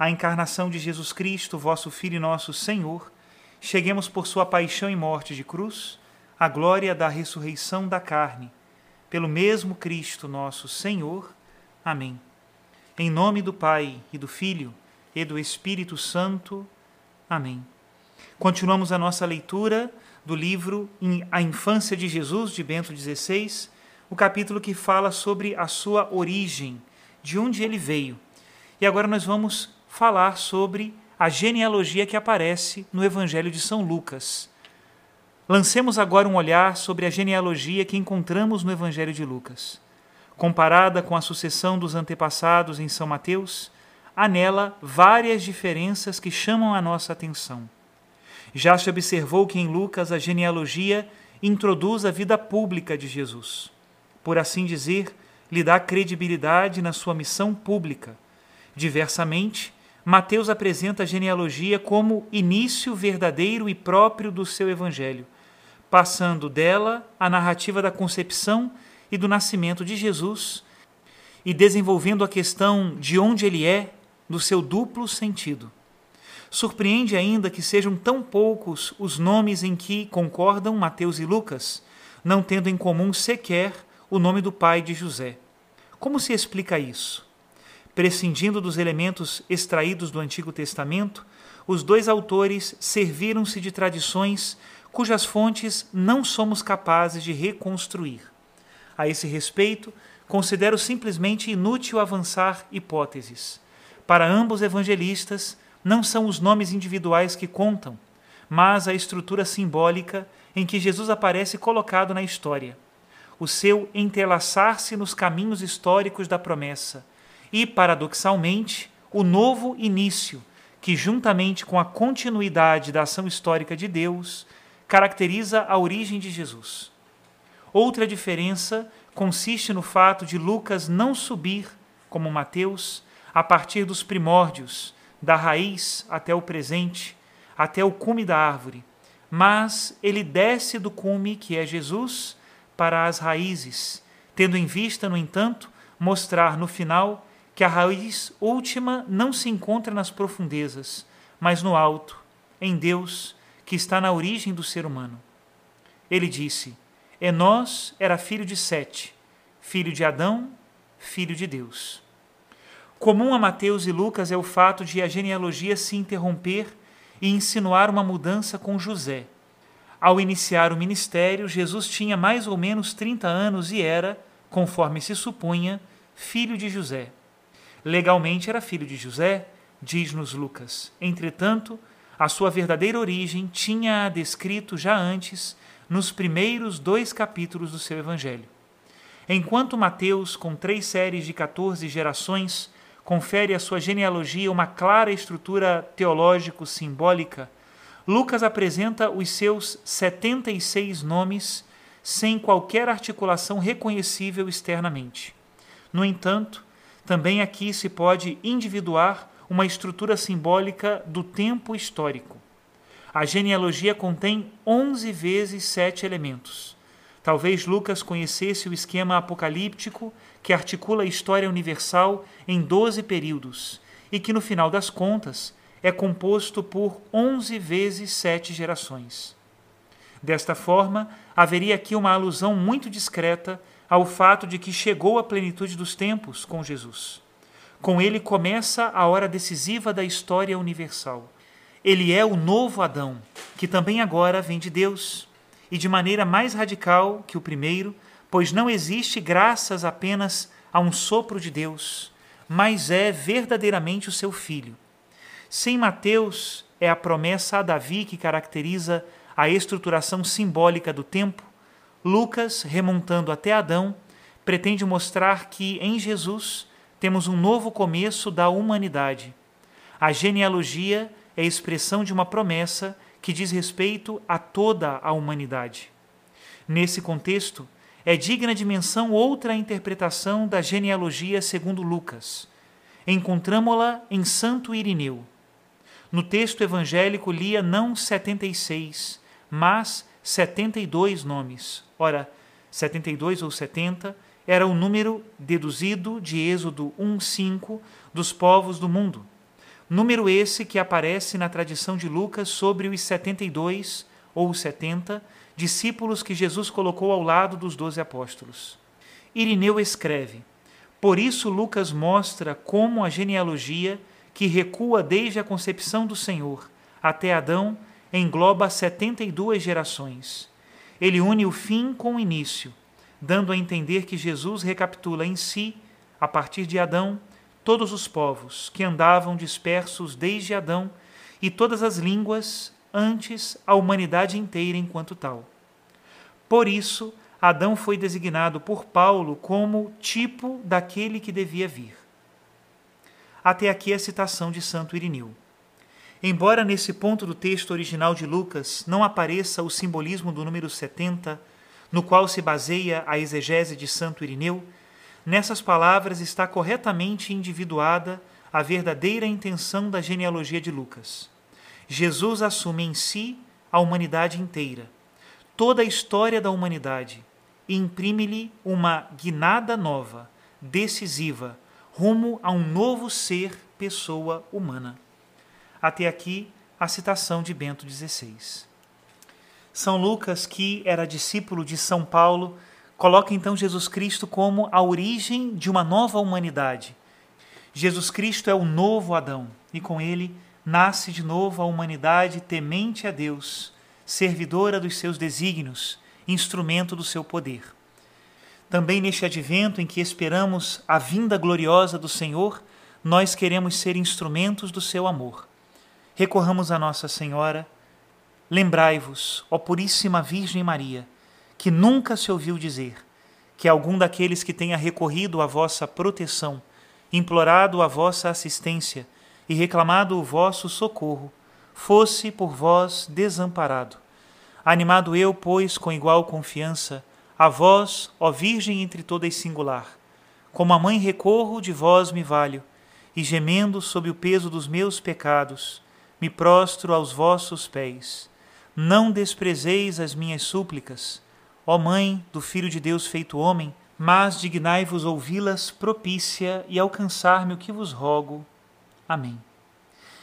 a encarnação de Jesus Cristo, vosso Filho e nosso Senhor, cheguemos por sua paixão e morte de cruz, à glória da ressurreição da carne, pelo mesmo Cristo nosso Senhor. Amém. Em nome do Pai e do Filho e do Espírito Santo. Amém. Continuamos a nossa leitura do livro A Infância de Jesus, de Bento XVI, o capítulo que fala sobre a sua origem, de onde ele veio. E agora nós vamos falar sobre a genealogia que aparece no Evangelho de São Lucas. Lancemos agora um olhar sobre a genealogia que encontramos no Evangelho de Lucas. Comparada com a sucessão dos antepassados em São Mateus, há nela várias diferenças que chamam a nossa atenção. Já se observou que em Lucas a genealogia introduz a vida pública de Jesus. Por assim dizer, lhe dá credibilidade na sua missão pública. Diversamente, Mateus apresenta a genealogia como início verdadeiro e próprio do seu evangelho, passando dela a narrativa da concepção e do nascimento de Jesus e desenvolvendo a questão de onde ele é no seu duplo sentido. Surpreende ainda que sejam tão poucos os nomes em que concordam Mateus e Lucas, não tendo em comum sequer o nome do pai de José. Como se explica isso? Prescindindo dos elementos extraídos do Antigo Testamento, os dois autores serviram-se de tradições cujas fontes não somos capazes de reconstruir. A esse respeito, considero simplesmente inútil avançar hipóteses. Para ambos evangelistas, não são os nomes individuais que contam, mas a estrutura simbólica em que Jesus aparece colocado na história. O seu entrelaçar-se nos caminhos históricos da promessa, e, paradoxalmente, o novo início, que, juntamente com a continuidade da ação histórica de Deus, caracteriza a origem de Jesus. Outra diferença consiste no fato de Lucas não subir, como Mateus, a partir dos primórdios, da raiz até o presente, até o cume da árvore, mas ele desce do cume, que é Jesus, para as raízes, tendo em vista, no entanto, mostrar no final que a raiz última não se encontra nas profundezas, mas no alto, em Deus, que está na origem do ser humano. Ele disse: Enós era filho de Sete, filho de Adão, filho de Deus. Comum a Mateus e Lucas é o fato de a genealogia se interromper e insinuar uma mudança com José. Ao iniciar o ministério, Jesus tinha mais ou menos 30 anos e era, conforme se supunha, filho de José. Legalmente era filho de José, diz-nos Lucas. Entretanto, a sua verdadeira origem tinha descrito já antes nos primeiros dois capítulos do seu Evangelho. Enquanto Mateus, com três séries de 14 gerações, confere à sua genealogia uma clara estrutura teológico-simbólica, Lucas apresenta os seus 76 nomes sem qualquer articulação reconhecível externamente. No entanto, também aqui se pode individuar uma estrutura simbólica do tempo histórico. A genealogia contém 11 vezes sete elementos. Talvez Lucas conhecesse o esquema apocalíptico que articula a história universal em 12 períodos e que, no final das contas, é composto por 11 vezes sete gerações. Desta forma, haveria aqui uma alusão muito discreta ao fato de que chegou a plenitude dos tempos com Jesus. Com ele começa a hora decisiva da história universal. Ele é o novo Adão, que também agora vem de Deus, e de maneira mais radical que o primeiro, pois não existe graças apenas a um sopro de Deus, mas é verdadeiramente o seu filho. Sem Mateus é a promessa a Davi que caracteriza a estruturação simbólica do tempo, Lucas, remontando até Adão, pretende mostrar que em Jesus temos um novo começo da humanidade. A genealogia é a expressão de uma promessa que diz respeito a toda a humanidade. Nesse contexto, é digna de menção outra interpretação da genealogia segundo Lucas. Encontramo-la em Santo Irineu. No texto evangélico lia não 76, mas 72 nomes. Ora, 72 ou 70 era o número deduzido de Êxodo 1:5 dos povos do mundo. Número esse que aparece na tradição de Lucas sobre os 72 ou 70 discípulos que Jesus colocou ao lado dos doze apóstolos. Irineu escreve: Por isso Lucas mostra como a genealogia, que recua desde a concepção do Senhor até Adão, engloba 72 gerações. Ele une o fim com o início, dando a entender que Jesus recapitula em si, a partir de Adão, todos os povos que andavam dispersos desde Adão e todas as línguas antes a humanidade inteira enquanto tal. Por isso, Adão foi designado por Paulo como tipo daquele que devia vir. Até aqui a citação de Santo Irineu. Embora nesse ponto do texto original de Lucas não apareça o simbolismo do número 70, no qual se baseia a exegese de Santo Irineu, nessas palavras está corretamente individuada a verdadeira intenção da genealogia de Lucas. Jesus assume em si a humanidade inteira, toda a história da humanidade, e imprime-lhe uma guinada nova, decisiva, rumo a um novo ser, pessoa humana. Até aqui a citação de Bento XVI. São Lucas, que era discípulo de São Paulo, coloca então Jesus Cristo como a origem de uma nova humanidade. Jesus Cristo é o novo Adão e com ele nasce de novo a humanidade temente a Deus, servidora dos seus desígnios, instrumento do seu poder. Também neste advento em que esperamos a vinda gloriosa do Senhor, nós queremos ser instrumentos do seu amor recorramos a Nossa Senhora. Lembrai-vos, ó Puríssima Virgem Maria, que nunca se ouviu dizer que algum daqueles que tenha recorrido à vossa proteção, implorado a vossa assistência e reclamado o vosso socorro, fosse por vós desamparado. Animado eu, pois, com igual confiança, a vós, ó Virgem entre todas singular, como a mãe recorro, de vós me valho, e gemendo sob o peso dos meus pecados, me prostro aos vossos pés. Não desprezeis as minhas súplicas, ó Mãe do Filho de Deus feito homem, mas dignai-vos ouvi-las propícia e alcançar-me o que vos rogo. Amém.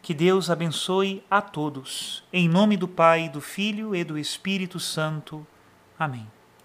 Que Deus abençoe a todos, em nome do Pai, do Filho e do Espírito Santo. Amém.